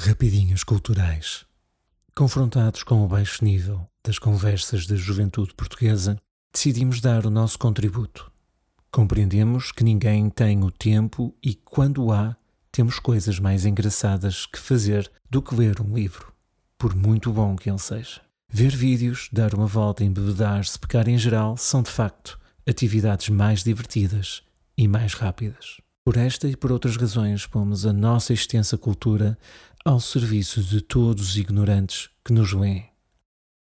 Rapidinhas culturais. Confrontados com o baixo nível das conversas da juventude portuguesa, decidimos dar o nosso contributo. Compreendemos que ninguém tem o tempo e, quando há, temos coisas mais engraçadas que fazer do que ler um livro, por muito bom que ele seja. Ver vídeos, dar uma volta, embebedar-se, pecar em geral são de facto atividades mais divertidas e mais rápidas. Por esta e por outras razões, pomos a nossa extensa cultura ao serviço de todos os ignorantes que nos leem.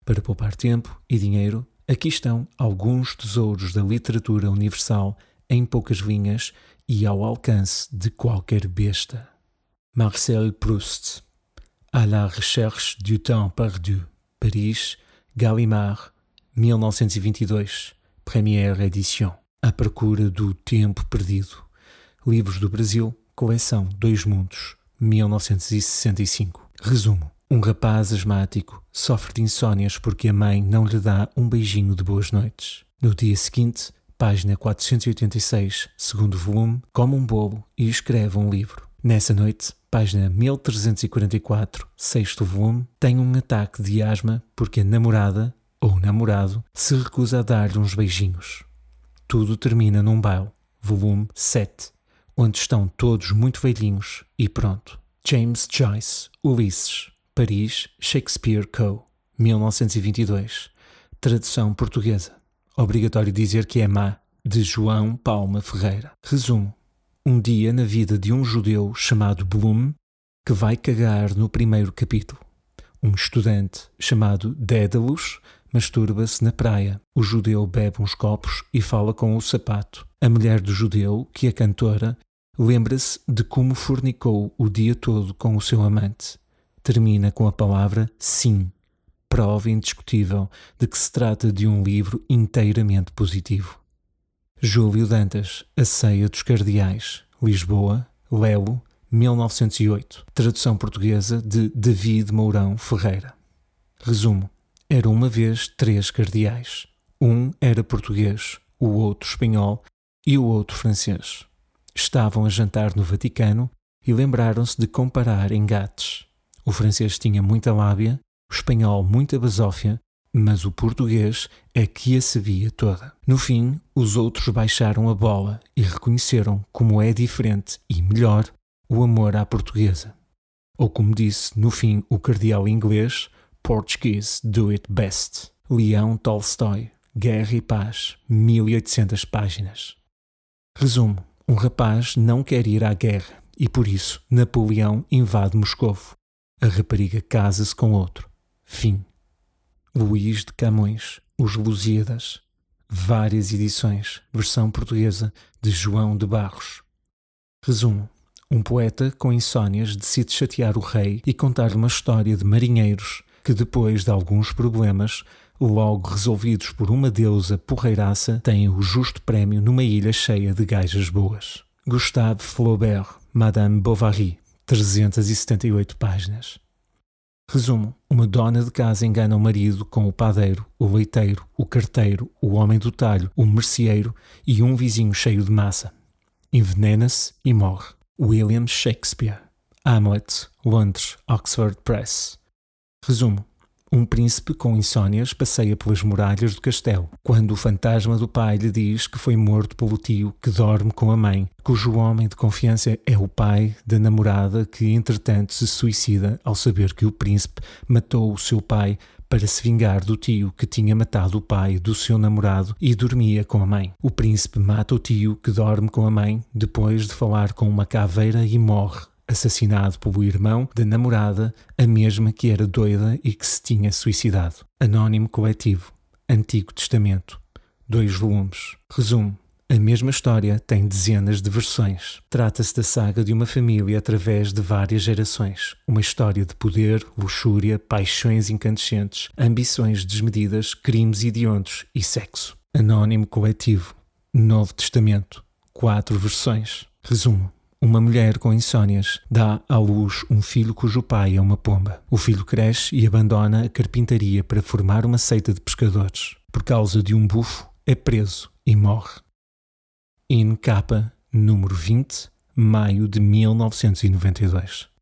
Para poupar tempo e dinheiro, aqui estão alguns tesouros da literatura universal em poucas linhas e ao alcance de qualquer besta. Marcel Proust, À la recherche du temps perdu, Paris, Gallimard, 1922, première édition. À procura do tempo perdido. Livros do Brasil, coleção Dois Mundos, 1965. Resumo: um rapaz asmático sofre de insónias porque a mãe não lhe dá um beijinho de boas noites. No dia seguinte, página 486, segundo volume, come um bolo e escreve um livro. Nessa noite, página 1344, sexto volume, tem um ataque de asma porque a namorada, ou namorado, se recusa a dar-lhe uns beijinhos. Tudo termina num baile, volume 7, onde estão todos muito velhinhos e pronto. James Joyce, Ulisses, Paris, Shakespeare Co., 1922. Tradução portuguesa. Obrigatório dizer que é má, de João Palma Ferreira. Resumo: Um dia na vida de um judeu chamado Bloom, que vai cagar no primeiro capítulo. Um estudante chamado Dédalus masturba-se na praia. O judeu bebe uns copos e fala com o sapato. A mulher do judeu, que é cantora, lembra-se de como fornicou o dia todo com o seu amante. Termina com a palavra sim, prova indiscutível de que se trata de um livro inteiramente positivo. Júlio Dantas, A Ceia dos Cardeais, Lisboa, Lelo, 1908. Tradução portuguesa de David Mourão Ferreira. Resumo: Era uma vez três cardeais. Um era português, o outro espanhol e o outro francês. Estavam a jantar no Vaticano e lembraram-se de comparar engates. O francês tinha muita lábia, o espanhol muita basófia, mas o português é que a sabia toda. No fim, os outros baixaram a bola e reconheceram como é diferente e melhor o amor à portuguesa. Ou como disse no fim o cardeal inglês, Portuguese do it best. Leão Tolstói, Guerra e Paz, 1800 páginas. Resumo: um rapaz não quer ir à guerra e por isso Napoleão invade Moscovo. A rapariga casa-se com outro. Fim. Luís de Camões, Os Lusíadas. Várias edições, versão portuguesa de João de Barros. Resumo: um poeta com insónias decide chatear o rei e contar uma história de marinheiros que, depois de alguns problemas, logo resolvidos por uma deusa porreiraça, têm o justo prémio numa ilha cheia de gajas boas. Gustave Flaubert, Madame Bovary, 378 páginas. Resumo: uma dona de casa engana o marido com o padeiro, o leiteiro, o carteiro, o homem do talho, o merceeiro e um vizinho cheio de massa. Envenena-se e morre. William Shakespeare. Hamlet, Londres, Oxford Press. Resumo: um príncipe com insónias passeia pelas muralhas do castelo, quando o fantasma do pai lhe diz que foi morto pelo tio que dorme com a mãe, cujo homem de confiança é o pai da namorada que, entretanto, se suicida ao saber que o príncipe matou o seu pai para se vingar do tio que tinha matado o pai do seu namorado e dormia com a mãe. O príncipe mata o tio que dorme com a mãe depois de falar com uma caveira e morre assassinado pelo irmão da namorada, a mesma que era doida e que se tinha suicidado. Anónimo Coletivo, Antigo Testamento, dois volumes. Resumo: a mesma história tem dezenas de versões. Trata-se da saga de uma família através de várias gerações. Uma história de poder, luxúria, paixões incandescentes, ambições desmedidas, crimes hediondos e sexo. Anónimo Coletivo, Novo Testamento, quatro versões. Resumo: uma mulher com insónias dá à luz um filho cujo pai é uma pomba. O filho cresce e abandona a carpintaria para formar uma seita de pescadores. Por causa de um bufo, é preso e morre. In capa, número 20, maio de 1992.